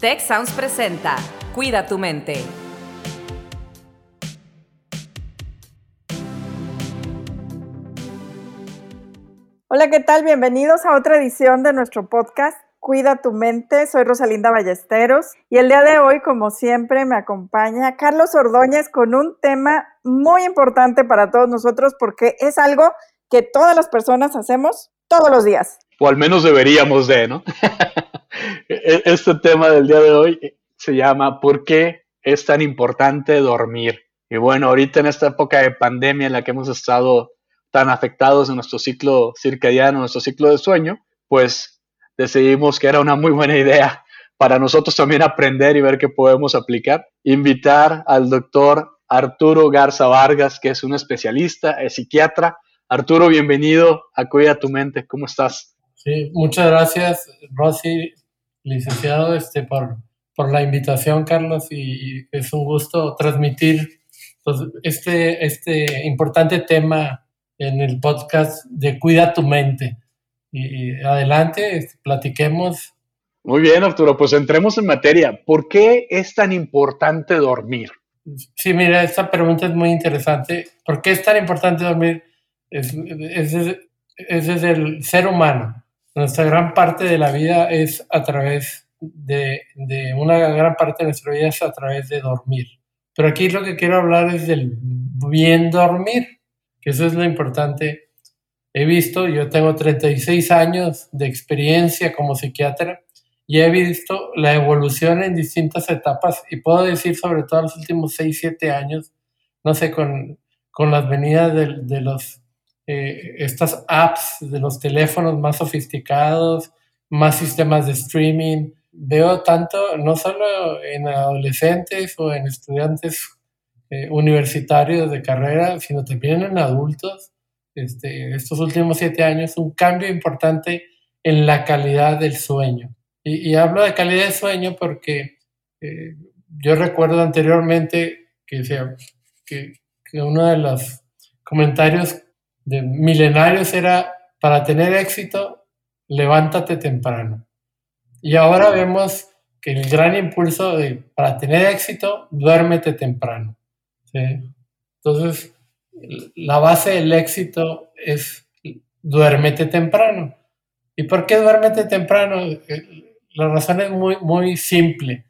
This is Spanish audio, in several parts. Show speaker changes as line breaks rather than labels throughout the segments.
Tech Sounds presenta Cuida tu mente.
Hola, ¿qué tal? Bienvenidos a otra edición de nuestro podcast Cuida tu mente. Soy Rosalinda Ballesteros y el día de hoy, como siempre, me acompaña Carlos Ordóñez con un tema muy importante para todos nosotros porque es algo que todas las personas hacemos todos los días.
O al menos deberíamos de, ¿no? E-, este tema del día de hoy se llama ¿Por qué es tan importante dormir? Y bueno, ahorita en esta época de pandemia en la que hemos estado tan afectados en nuestro ciclo circadiano, nuestro ciclo de sueño, pues decidimos que era una muy buena idea para nosotros también aprender y ver qué podemos aplicar. Invitar al doctor Arturo Garza Vargas, que es un especialista, es psiquiatra. Arturo, bienvenido a Cuida tu Mente. ¿Cómo estás?
Sí, muchas gracias, Rosy, licenciado, este, por, por la invitación, Carlos, y, es un gusto transmitir pues, este, este importante tema en el podcast de Cuida tu mente. Y, adelante, este, platiquemos.
Muy bien, Arturo, pues entremos en materia. ¿Por qué es tan importante dormir?
Sí, mira, esta pregunta es muy interesante. ¿Por qué es tan importante dormir? Es, es, es, es el ser humano. Nuestra gran parte de la vida es a través de, una gran parte de nuestra vida es a través de dormir. Pero aquí lo que quiero hablar es del bien dormir, que eso es lo importante. He visto, yo tengo 36 años de experiencia como psiquiatra y he visto la evolución en distintas etapas y puedo decir sobre todo los últimos 6, 7 años, no sé, con, con las venidas de los, eh, estas apps de los teléfonos más sofisticados, más sistemas de streaming, veo tanto, no solo en adolescentes o en estudiantes eh, universitarios de carrera, sino también en adultos, este, estos últimos siete años, un cambio importante en la calidad del sueño. Y, hablo de calidad de sueño porque eh, yo recuerdo anteriormente que, sea, que, que uno de los comentarios de milenarios era, para tener éxito, levántate temprano. Y ahora vemos que el gran impulso de, para tener éxito, duérmete temprano. Entonces, la base del éxito es duérmete temprano. ¿Y por qué duérmete temprano? La razón es muy, muy simple.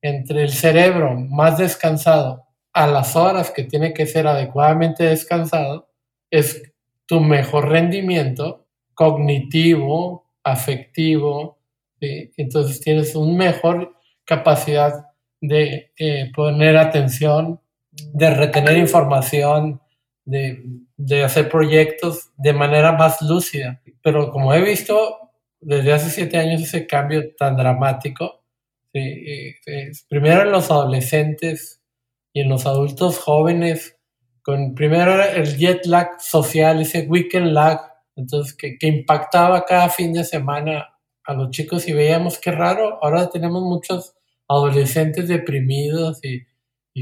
Entre el cerebro más descansado a las horas que tiene que ser adecuadamente descansado, es tu mejor rendimiento cognitivo, afectivo, entonces tienes una mejor capacidad de eh, poner atención, de retener información, de, hacer proyectos de manera más lúcida. Pero como he visto desde hace siete años ese cambio tan dramático, primero en los adolescentes y en los adultos jóvenes, con primero el jet lag social, ese weekend lag, entonces que, que impactaba cada fin de semana a los chicos y veíamos qué raro, ahora tenemos muchos adolescentes deprimidos y,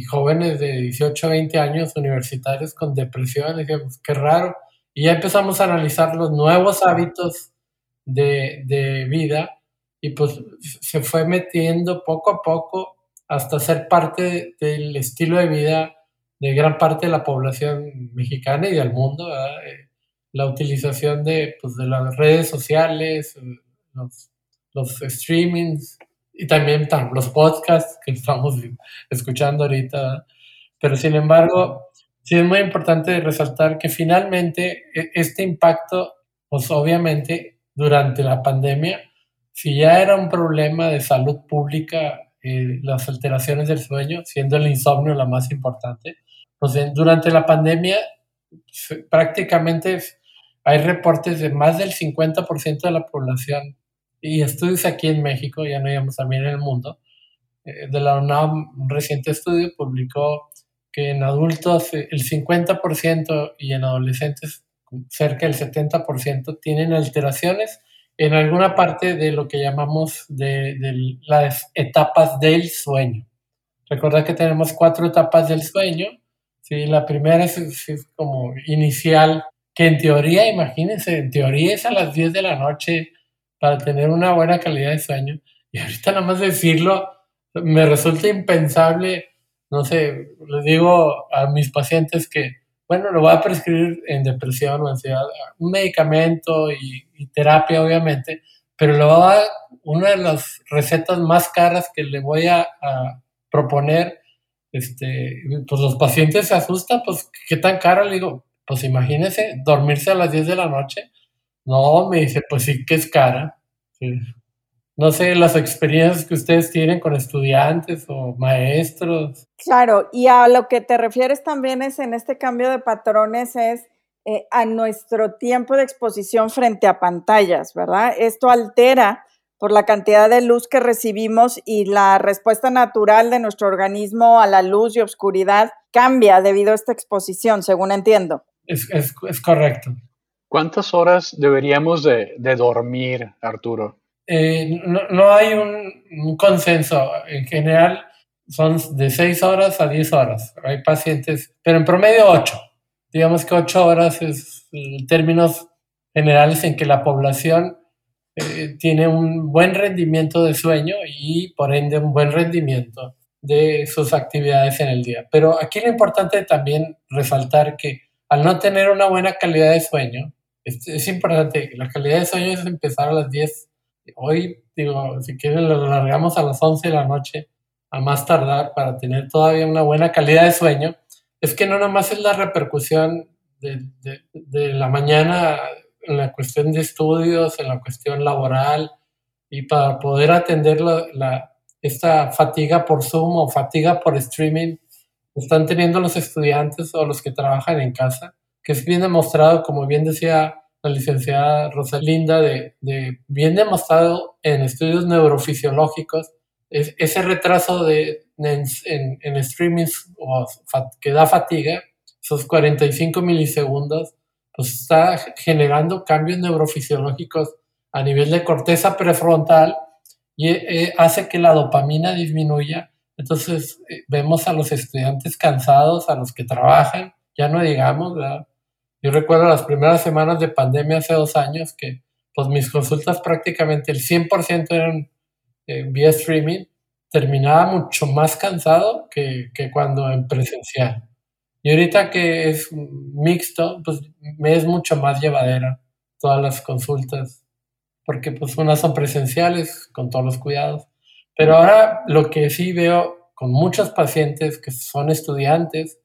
jóvenes de 18 a 20 años universitarios con depresión, y decíamos qué raro. Y ya empezamos a analizar los nuevos hábitos de, de vida y pues se fue metiendo poco a poco hasta ser parte del estilo de vida de gran parte de la población mexicana y del mundo. Eh, la utilización de, pues, de las redes sociales, los, los streamings y también los podcasts que estamos escuchando ahorita. Pero sin embargo, sí es muy importante resaltar que finalmente e, este impacto, pues obviamente durante la pandemia, si ya era un problema de salud pública, eh, las alteraciones del sueño, siendo el insomnio la más importante, pues durante la pandemia prácticamente hay reportes de más del 50% de la población y estudios aquí en México, ya no digamos también en el mundo, eh, de la UNAM, un reciente estudio publicó que en adultos el 50% y en adolescentes cerca del 70% tienen alteraciones en alguna parte de lo que llamamos de, las etapas del sueño. Recordad que tenemos cuatro etapas del sueño. ¿Sí? La primera es, es, como inicial, que en teoría, imagínense, en teoría es a las 10 de la noche, para tener una buena calidad de sueño. Y ahorita nada más decirlo, me resulta impensable, no sé, les digo a mis pacientes que, bueno, lo voy a prescribir en depresión o ansiedad, un medicamento y, terapia, obviamente, pero lo va a, una de las recetas más caras que le voy a, a proponer, este, pues los pacientes se asustan, pues, ¿qué tan caro? Le digo, pues imagínese, dormirse a las 10 de la noche. No, me dice, pues sí que es cara. No sé, las experiencias que ustedes tienen con estudiantes o maestros.
Claro, y a lo que te refieres también es en este cambio de patrones es eh, a nuestro tiempo de exposición frente a pantallas, ¿verdad? Esto altera por la cantidad de luz que recibimos y la respuesta natural de nuestro organismo a la luz y oscuridad cambia debido a esta exposición, según entiendo.
Es, correcto.
¿Cuántas horas deberíamos de, dormir, Arturo?
Eh, no, hay un, consenso. En general son de 6 horas a 10 horas. Hay pacientes, pero en promedio 8. Digamos que 8 horas es en términos generales en que la población eh, tiene un buen rendimiento de sueño y por ende un buen rendimiento de sus actividades en el día. Pero aquí lo importante también resaltar que al no tener una buena calidad de sueño, es, importante, la calidad de sueño es empezar a las 10. Hoy, digo, si quieren lo alargamos a las 11 de la noche, a más tardar, para tener todavía una buena calidad de sueño. Es que no nomás es la repercusión de, la mañana en la cuestión de estudios, en la cuestión laboral, y para poder atender la, esta fatiga por Zoom o fatiga por streaming, están teniendo los estudiantes o los que trabajan en casa, que es bien demostrado, como bien decía la licenciada Rosalinda, de, bien demostrado en estudios neurofisiológicos, es, ese retraso de, en, en, streaming que da fatiga, esos 45 milisegundos, pues está generando cambios neurofisiológicos a nivel de corteza prefrontal y eh, hace que la dopamina disminuya entonces eh, vemos a los estudiantes cansados, a los que trabajan, ya no digamos, ¿verdad? Yo recuerdo las primeras semanas de pandemia hace dos años que pues mis consultas prácticamente el 100% eran eh, vía streaming, terminaba mucho más cansado que, que, cuando en presencial. Y ahorita que es mixto, pues me es mucho más llevadera todas las consultas, porque pues unas son presenciales con todos los cuidados. Pero ahora lo que sí veo con muchos pacientes que son estudiantes,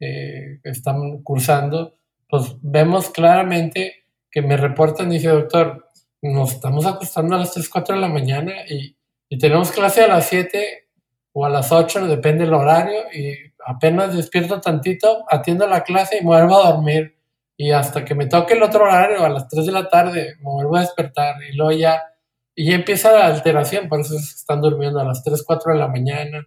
eh, están cursando, pues vemos claramente que me reportan, dice doctor, nos estamos acostando a las 3, 4 de la mañana y, y tenemos clase a las 7 o a las 8, depende del horario, y apenas despierto tantito, atiendo la clase y me vuelvo a dormir. Y hasta que me toque el otro horario, a las 3 de la tarde, me vuelvo a despertar y luego ya y empieza la alteración, por eso están durmiendo a las 3, 4 de la mañana.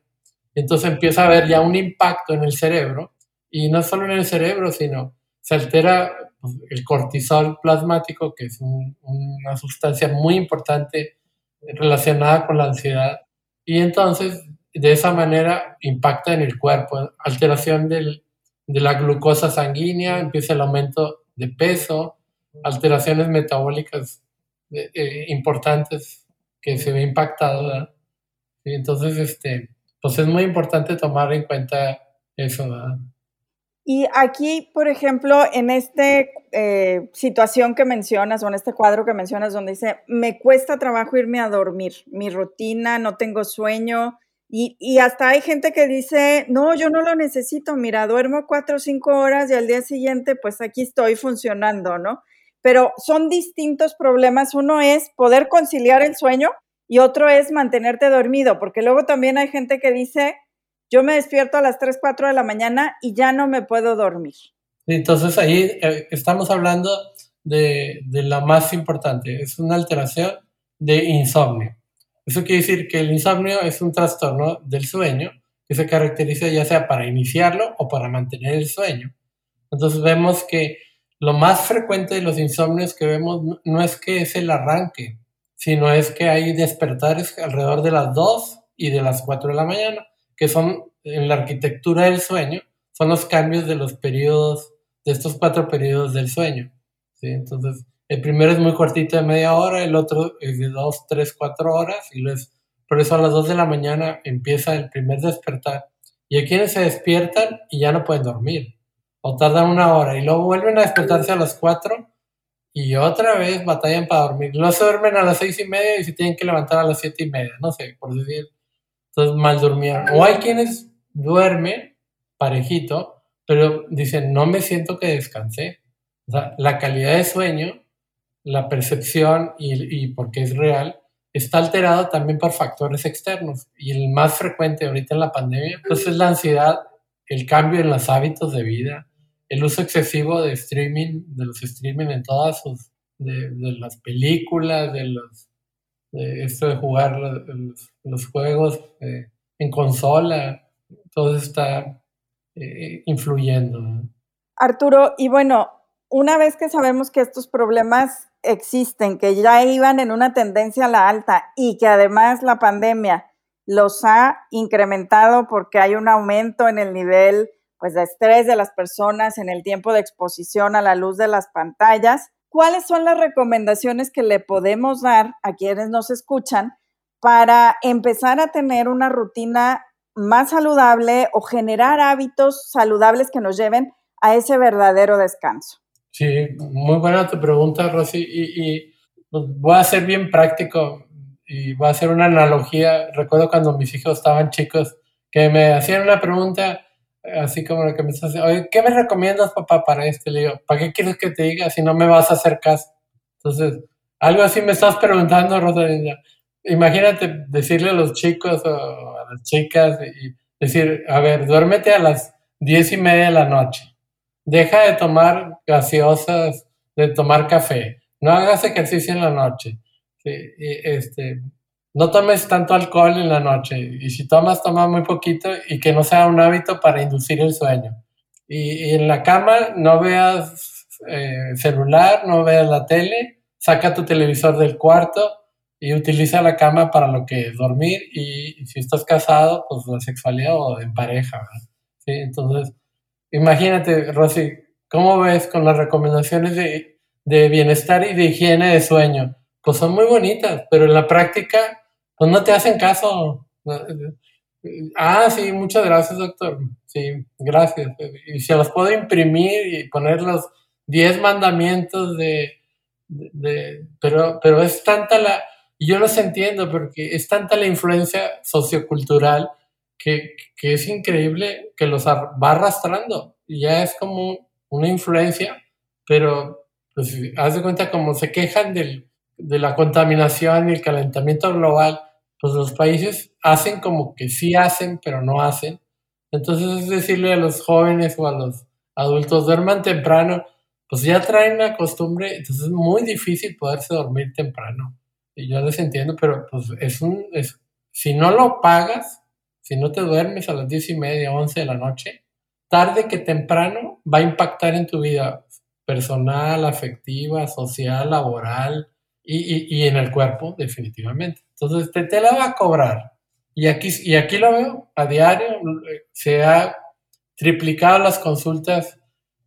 Entonces empieza a haber ya un impacto en el cerebro, y no solo en el cerebro, sino se altera pues, el cortisol plasmático, que es una sustancia muy importante relacionada con la ansiedad, y entonces de esa manera impacta en el cuerpo, alteración del, de la glucosa sanguínea, empieza el aumento de peso, alteraciones metabólicas eh, importantes que se ve impactado, entonces, este, pues es muy importante tomar en cuenta eso,
Y aquí, por ejemplo, en esta eh, situación que mencionas o en este cuadro que mencionas donde dice, me cuesta trabajo irme a dormir, mi rutina, no tengo sueño, y, hasta hay gente que dice, no, yo no lo necesito, mira, duermo cuatro o cinco horas y al día siguiente, pues aquí estoy funcionando, ¿no? pero son distintos problemas. Uno es poder conciliar el sueño y otro es mantenerte dormido, porque luego también hay gente que dice, yo me despierto a las 3, 4 de la mañana y ya no me puedo dormir.
Entonces ahí eh, estamos hablando de, de la más importante, es una alteración de insomnio. Eso quiere decir que el insomnio es un trastorno del sueño que se caracteriza ya sea para iniciarlo o para mantener el sueño. Entonces vemos que lo más frecuente de los insomnios que vemos no es que es el arranque, sino es que hay despertares alrededor de las 2 y de las 4 de la mañana, que son en la arquitectura del sueño, son los cambios de los periodos, de estos cuatro periodos del sueño. ¿sí? Entonces, el primero es muy cortito de media hora, el otro es de 2, 3, 4 horas y luego es por eso a las 2 de la mañana empieza el primer despertar. Y hay quienes se despiertan y ya no pueden dormir, o tardan una hora y luego vuelven a despertarse a las 4 y otra vez batallan para dormir. Luego se duermen a las 6 y media y se tienen que levantar a las 7 y media, no sé, por decir. Entonces mal durmieron. O hay quienes duermen parejito, pero dicen, no me siento que descansé. O sea, la calidad de sueño, la percepción y, y porque es real, está alterado también por factores externos. Y el más frecuente ahorita en la pandemia, pues es la ansiedad, el cambio en los hábitos de vida, el uso excesivo de streaming, de los streaming en todas sus, de, las películas, de los, de esto de jugar los, juegos eh, en consola, todo está eh, influyendo.
Arturo, y bueno, una vez que sabemos que estos problemas existen, que ya iban en una tendencia a la alta y que además la pandemia los ha incrementado porque hay un aumento en el nivel pues, de estrés de las personas, en el tiempo de exposición a la luz de las pantallas, ¿cuáles son las recomendaciones que le podemos dar a quienes nos escuchan para empezar a tener una rutina más saludable o generar hábitos saludables que nos lleven a ese verdadero descanso?
Sí, muy buena tu pregunta, Rosy. Y, pues, voy a ser bien práctico y voy a hacer una analogía. Recuerdo cuando mis hijos estaban chicos que me hacían una pregunta así como la que me estás oye, ¿qué me recomiendas, papá, para este? Le digo, ¿para qué quieres que te diga si no me vas a hacer caso? Entonces, algo así me estás preguntando, Rosalinda. Imagínate decirle a los chicos o a las chicas y decir, a ver, duérmete a las diez y media de la noche deja de tomar gaseosas, de tomar café, no hagas ejercicio en la noche, este, no tomes tanto alcohol en la noche y si tomas, toma muy poquito y que no sea un hábito para inducir el sueño. Y, en la cama no veas eh, celular, no veas la tele, saca tu televisor del cuarto y utiliza la cama para lo que es dormir y, si estás casado, pues la sexualidad o en pareja. ¿sí? Entonces, Imagínate, Rosy, ¿cómo ves con las recomendaciones de, bienestar y de higiene de sueño? Pues son muy bonitas, pero en la práctica, pues no te hacen caso. Ah, sí, muchas gracias, doctor. Sí, gracias. Y se los puedo imprimir y poner los 10 mandamientos de, pero, pero es tanta la, yo los entiendo porque es tanta la influencia sociocultural que, es increíble que los va arrastrando. Y ya es como una influencia, pero pues, haz de cuenta como se quejan del, de la contaminación y el calentamiento global, pues los países hacen como que sí hacen, pero no hacen. Entonces es decirle a los jóvenes o a los adultos, duerman temprano, pues ya traen la costumbre, entonces es muy difícil poderse dormir temprano. Y yo les entiendo, pero pues es un, es, si no lo pagas, si no te duermes a las diez y media, once de la noche, tarde que temprano va a impactar en tu vida personal, afectiva, social, laboral y, en el cuerpo, definitivamente. Entonces, te, te, la va a cobrar. Y aquí, y aquí lo veo a diario, se ha triplicado las consultas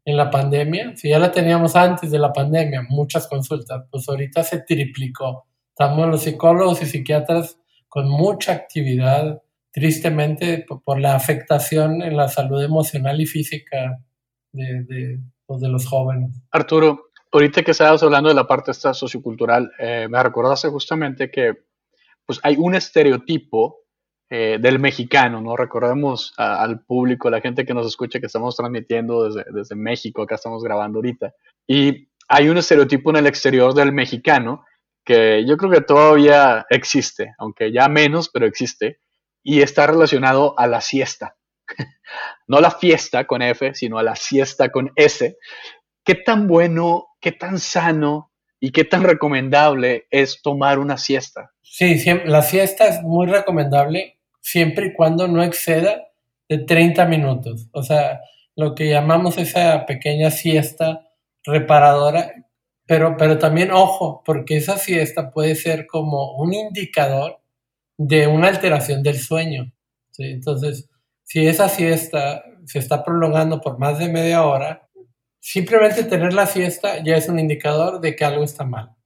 en la pandemia. Si ya la teníamos antes de la pandemia, muchas consultas, pues ahorita se triplicó. Estamos los psicólogos y psiquiatras con mucha actividad tristemente por la afectación en la salud emocional y física de, de, pues, de los jóvenes.
Arturo, ahorita que estabas hablando de la parte esta sociocultural, eh, me recordaste justamente que pues hay un estereotipo eh, del mexicano, ¿no? Recordemos al público, a la gente que nos escucha que estamos transmitiendo desde, desde México, acá estamos grabando ahorita, y hay un estereotipo en el exterior del mexicano que yo creo que todavía existe, aunque ya menos, pero existe, y está relacionado a la siesta. no la fiesta con F, sino a la siesta con S. ¿Qué tan bueno, qué tan sano y qué tan recomendable es tomar una siesta?
Sí, la siesta es muy recomendable siempre y cuando no exceda de 30 minutos. O sea, lo que llamamos esa pequeña siesta reparadora, pero, pero también ojo, porque esa siesta puede ser como un indicador de una alteración del sueño. Entonces, si esa siesta se está prolongando por más de media hora, simplemente tener la siesta ya es un indicador de que algo está mal.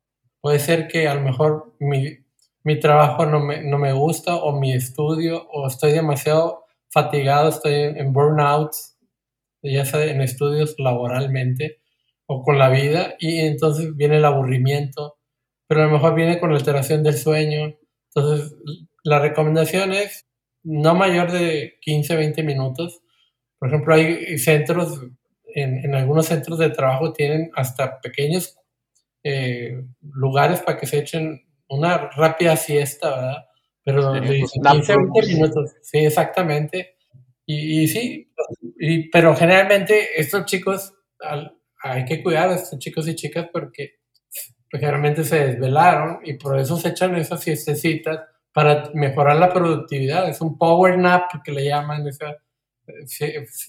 Puede ser que a lo mejor mi, mi trabajo no me, no me gusta o mi estudio o estoy demasiado fatigado, estoy en burnout, ya sea en estudios laboralmente o con la vida y entonces viene el aburrimiento, pero a lo mejor viene con la alteración del sueño. Entonces, la recomendación es no mayor de 15, 20 minutos. Por ejemplo, hay centros, en, en algunos centros de trabajo tienen hasta pequeños eh, lugares para que se echen una rápida siesta, ¿verdad? Pero de 15, 20 minutos, sí, exactamente. Y, y sí, y, pero generalmente estos chicos, hay que cuidar a estos chicos y chicas porque pues, se desvelaron y por eso se echan esas siestecitas para mejorar la productividad. Es un power nap que le llaman esa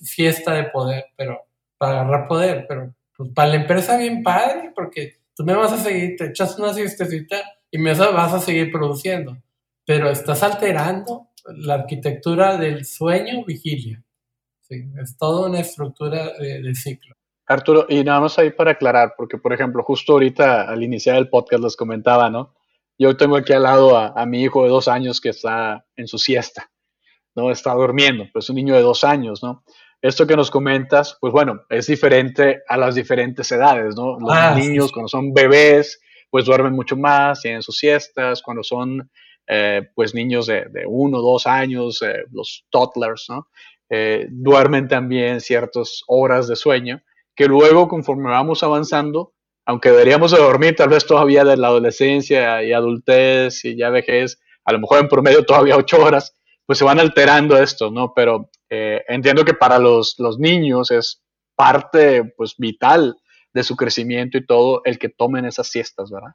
fiesta de poder, pero para agarrar poder, pero pues para la empresa bien padre, porque tú me vas a seguir, te echas una siestecita y me vas a seguir produciendo, pero estás alterando la arquitectura del sueño vigilia. es toda una estructura de, ciclo.
Arturo, y nada más ahí para aclarar, porque por ejemplo, justo ahorita al iniciar el podcast les comentaba, ¿no? Yo tengo aquí al lado a, mi hijo de dos años que está en su siesta, ¿no? Está durmiendo, pues un niño de dos años, ¿no? Esto que nos comentas, pues bueno, es diferente a las diferentes edades, ¿no? Los ah, niños cuando son bebés, pues duermen mucho más, tienen sus siestas, cuando son eh, pues niños de, uno, dos años, eh, los toddlers, ¿no? Eh, duermen también ciertas horas de sueño, que luego conforme vamos avanzando, aunque deberíamos de dormir tal vez todavía de la adolescencia y adultez y ya vejez, a lo mejor en promedio todavía ocho horas, pues se van alterando esto, ¿no? Pero entiendo que para los, los niños es parte pues vital de su crecimiento y todo el que tomen esas siestas, ¿verdad?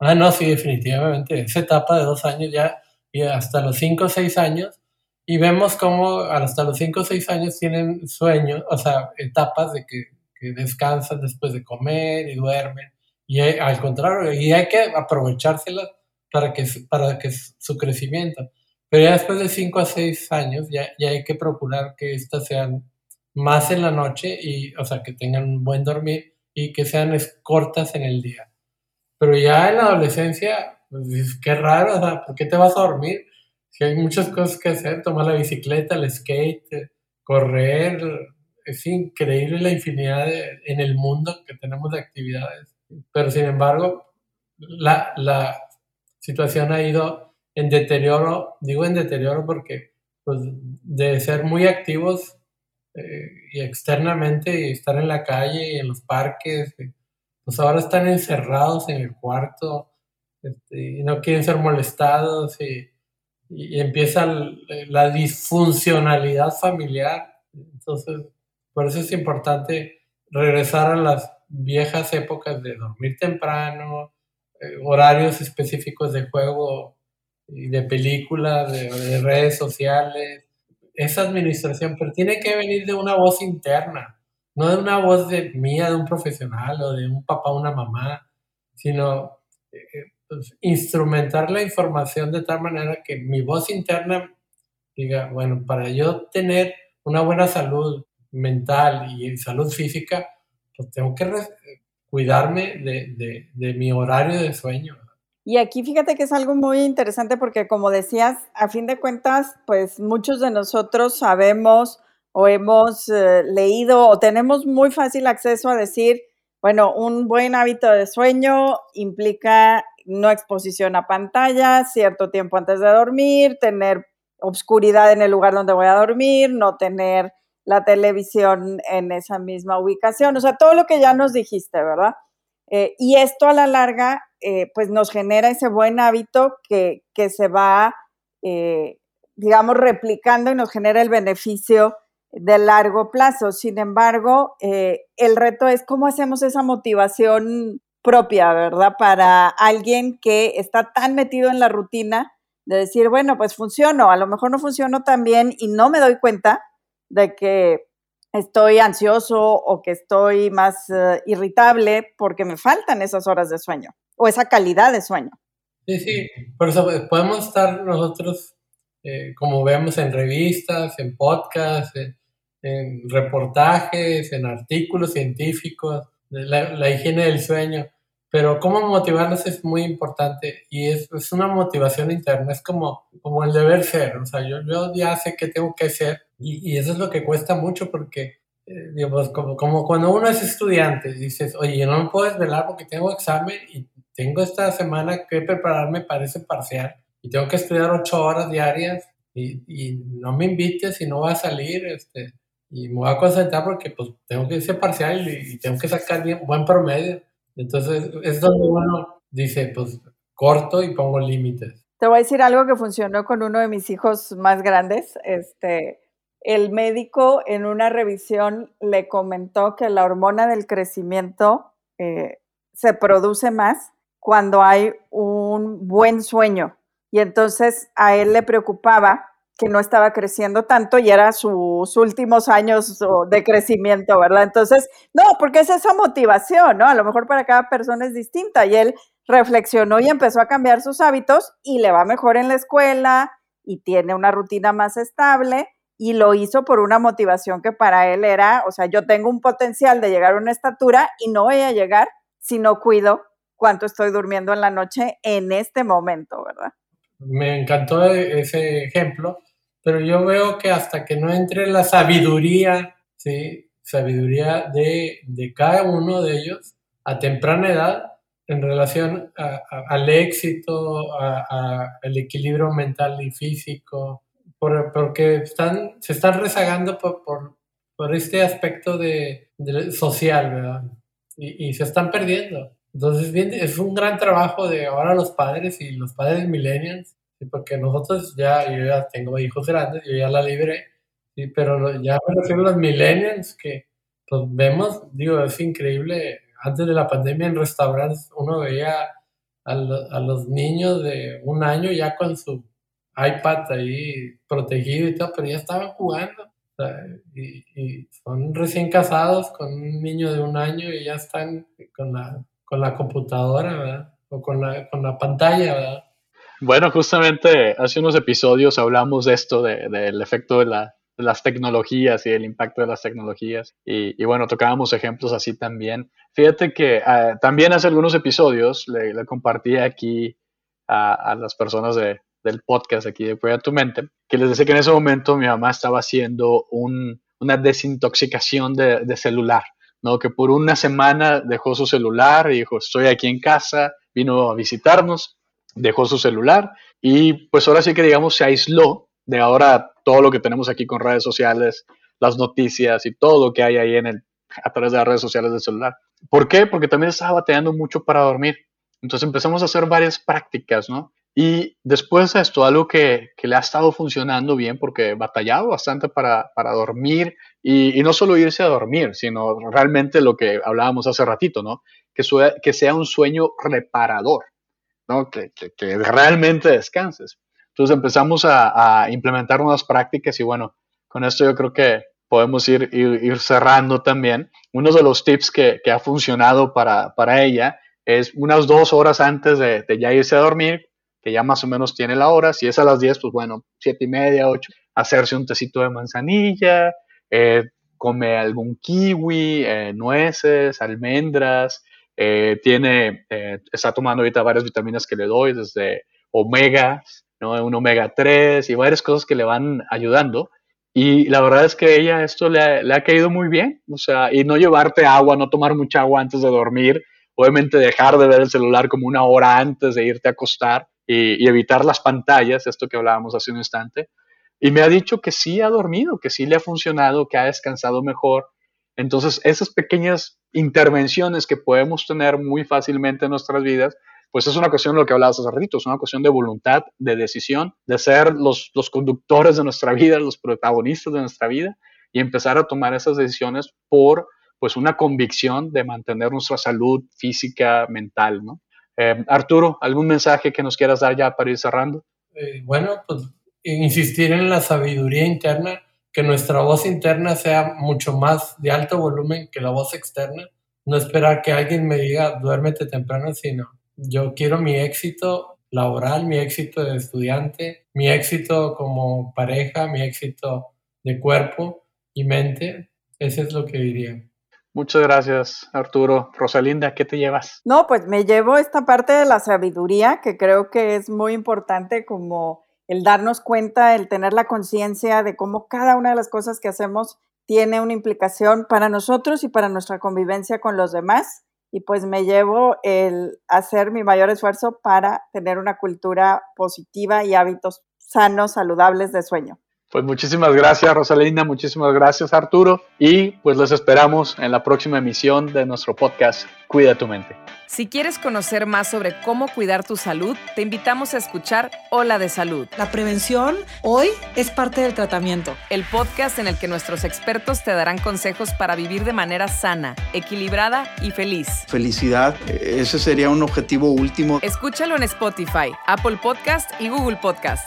Ah, no, sí, definitivamente. Esa etapa de dos años ya, y hasta los cinco o seis años, y vemos cómo hasta los cinco o seis años tienen sueños, o sea, etapas de que, descansan después de comer y duermen, y al contrario, y hay que aprovechárselas para que, para que su crecimiento. Pero ya después de cinco a seis años, ya, ya hay que procurar que estas sean más en la noche, y, o sea, que tengan un buen dormir y que sean cortas en el día. Pero ya en la adolescencia, pues qué raro, o sea, ¿por qué te vas a dormir? Si hay muchas cosas que hacer, tomar la bicicleta, el skate, correr, es increíble la infinidad en el mundo que tenemos de actividades. Pero sin embargo, la, la situación ha ido en deterioro, digo en deterioro porque pues, de ser muy activos eh, y externamente y estar en la calle y en los parques, pues ahora están encerrados en el cuarto este, y no quieren ser molestados y, empieza la disfuncionalidad familiar. Entonces, por eso es importante regresar a las viejas épocas de dormir temprano, eh, horarios específicos de juego y de películas, de, redes sociales, esa administración, pero tiene que venir de una voz interna no de una voz de mía, de un profesional o de un papá una mamá, sino eh, pues, instrumentar la información de tal manera que mi voz interna diga, bueno, para yo tener una buena salud mental y salud física, pues tengo que cuidarme de, mi horario de sueño.
Y aquí fíjate que es algo muy interesante porque como decías, a fin de cuentas, pues muchos de nosotros sabemos o hemos eh, leído o tenemos muy fácil acceso a decir, bueno, un buen hábito de sueño implica no exposición a pantalla, cierto tiempo antes de dormir, tener obscuridad en el lugar donde voy a dormir, no tener la televisión en esa misma ubicación, o sea, todo lo que ya nos dijiste, ¿verdad? Eh, y esto a la larga, eh, pues nos genera ese buen hábito que, que se va, digamos, replicando y nos genera el beneficio de largo plazo. Sin embargo, eh, el reto es cómo hacemos esa motivación propia, ¿verdad? Para alguien que está tan metido en la rutina de decir, bueno, pues funciono, a lo mejor no funciono tan bien y no me doy cuenta de que estoy ansioso o que estoy más eh, irritable porque me faltan esas horas de sueño o esa calidad de sueño.
Sí, sí, por eso podemos estar nosotros, eh, como vemos en revistas, en podcasts, en reportajes, en artículos científicos, la higiene del sueño. Pero cómo motivarlos es muy importante y es, es, una motivación interna, es como, como el deber ser, o sea, yo, yo ya sé qué tengo que hacer y, y eso es lo que cuesta mucho porque, eh, digamos, como, como cuando uno es estudiante, dices, oye, no me puedo desvelar porque tengo examen y tengo esta semana que prepararme para ese parcial y tengo que estudiar ocho horas diarias y, y no me invites y no va a salir, este, y me voy a concentrar porque pues tengo que irse parcial y, tengo que sacar bien, buen promedio. Entonces es donde uno dice, pues corto y pongo límites.
Te voy a decir algo que funcionó con uno de mis hijos más grandes. Este, el médico en una revisión le comentó que la hormona del crecimiento eh, se produce más cuando hay un buen sueño. Y entonces a él le preocupaba que no estaba creciendo tanto y era sus últimos años de crecimiento, ¿verdad? Entonces, no, porque es esa motivación, ¿no? A lo mejor para cada persona es distinta y él reflexionó y empezó a cambiar sus hábitos y le va mejor en la escuela y tiene una rutina más estable y lo hizo por una motivación que para él era, o sea, yo tengo un potencial de llegar a una estatura y no voy a llegar si no cuido cuánto estoy durmiendo en la noche en este momento, ¿verdad?
Me encantó ese ejemplo pero yo veo que hasta que no entre la sabiduría, ¿sí? Sabiduría de, de cada uno de ellos a temprana edad en relación al éxito, al equilibrio mental y físico, porque están, se están rezagando por, por, por este aspecto de, social, ¿verdad? Y, y, se están perdiendo. Entonces, bien, es un gran trabajo de ahora los padres y los padres millennials porque nosotros ya, yo ya tengo hijos grandes, yo ya la libré, pero ya me refiero los millennials que pues, vemos, digo, es increíble, antes de la pandemia en restaurantes uno veía a, los niños de un año ya con su iPad ahí protegido y todo, pero ya estaban jugando. y, y, son recién casados con un niño de un año y ya están con la, con la computadora, ¿verdad? O con la, con la pantalla, ¿verdad?
Bueno, justamente hace unos episodios hablamos de esto, del efecto de, las tecnologías y el impacto de las tecnologías. Y, bueno, tocábamos ejemplos así también. Fíjate que ah, también hace algunos episodios le, compartí aquí a, las personas del podcast aquí de Cuida tu Mente, que les decía que en ese momento mi mamá estaba haciendo una desintoxicación de, de celular. ¿no? Que por una semana dejó su celular y dijo, estoy aquí en casa, vino a visitarnos dejó su celular y pues ahora sí que digamos se aisló de ahora todo lo que tenemos aquí con redes sociales, las noticias y todo lo que hay ahí en el, a través de las redes sociales del celular. ¿Por qué? Porque también estaba batallando mucho para dormir. Entonces empezamos a hacer varias prácticas, ¿no? Y después de esto, algo que, que le ha estado funcionando bien, porque batallado bastante para, para dormir y, y, no solo irse a dormir, sino realmente lo que hablábamos hace ratito, ¿no? Que, que sea un sueño reparador. Que, realmente descanses. Entonces empezamos a, implementar nuevas prácticas y bueno, con esto yo creo que podemos ir, cerrando también. Uno de los tips que, ha funcionado para, ella es unas dos horas antes de, ya irse a dormir, que ya más o menos tiene la hora, si es a las 10, pues bueno, siete y media, ocho, hacerse un tecito de manzanilla, eh, come algún kiwi, eh, nueces, almendras, eh, tiene, eh, está tomando ahorita varias vitaminas que le doy, desde omega, ¿no? un omega 3 y varias cosas que le van ayudando. Y la verdad es que ella esto le ha, le caído muy bien, o sea, y no llevarte agua, no tomar mucha agua antes de dormir, obviamente dejar de ver el celular como una hora antes de irte a acostar y, y evitar las pantallas, esto que hablábamos hace un instante. Y me ha dicho que sí ha dormido, que sí le ha funcionado, que ha descansado mejor. Entonces, esas pequeñas intervenciones que podemos tener muy fácilmente en nuestras vidas, pues es una cuestión de lo que hablabas hace ratito, es una cuestión de voluntad, de decisión, de ser los, conductores de nuestra vida, los protagonistas de nuestra vida y empezar a tomar esas decisiones por pues una convicción de mantener nuestra salud física, mental, ¿no? Eh, Arturo, ¿algún mensaje que nos quieras dar ya para ir cerrando?
Eh, bueno, pues insistir en la sabiduría interna que nuestra voz interna sea mucho más de alto volumen que la voz externa. No esperar que alguien me diga duérmete temprano, sino yo quiero mi éxito laboral, mi éxito de estudiante, mi éxito como pareja, mi éxito de cuerpo y mente. Eso es lo que diría.
Muchas gracias, Arturo. Rosalinda, ¿qué te llevas?
No, pues me llevo esta parte de la sabiduría que creo que es muy importante como el darnos cuenta, el tener la conciencia de cómo cada una de las cosas que hacemos tiene una implicación para nosotros y para nuestra convivencia con los demás. Y pues me llevo el hacer mi mayor esfuerzo para tener una cultura positiva y hábitos sanos, saludables de sueño.
Pues muchísimas gracias Rosalinda, muchísimas gracias Arturo y pues los esperamos en la próxima emisión de nuestro podcast Cuida tu mente.
Si quieres conocer más sobre cómo cuidar tu salud, te invitamos a escuchar Hola de Salud.
La prevención hoy es parte del tratamiento.
El podcast en el que nuestros expertos te darán consejos para vivir de manera sana, equilibrada y feliz.
Felicidad, ese sería un objetivo último.
Escúchalo en Spotify, Apple Podcast y Google Podcast.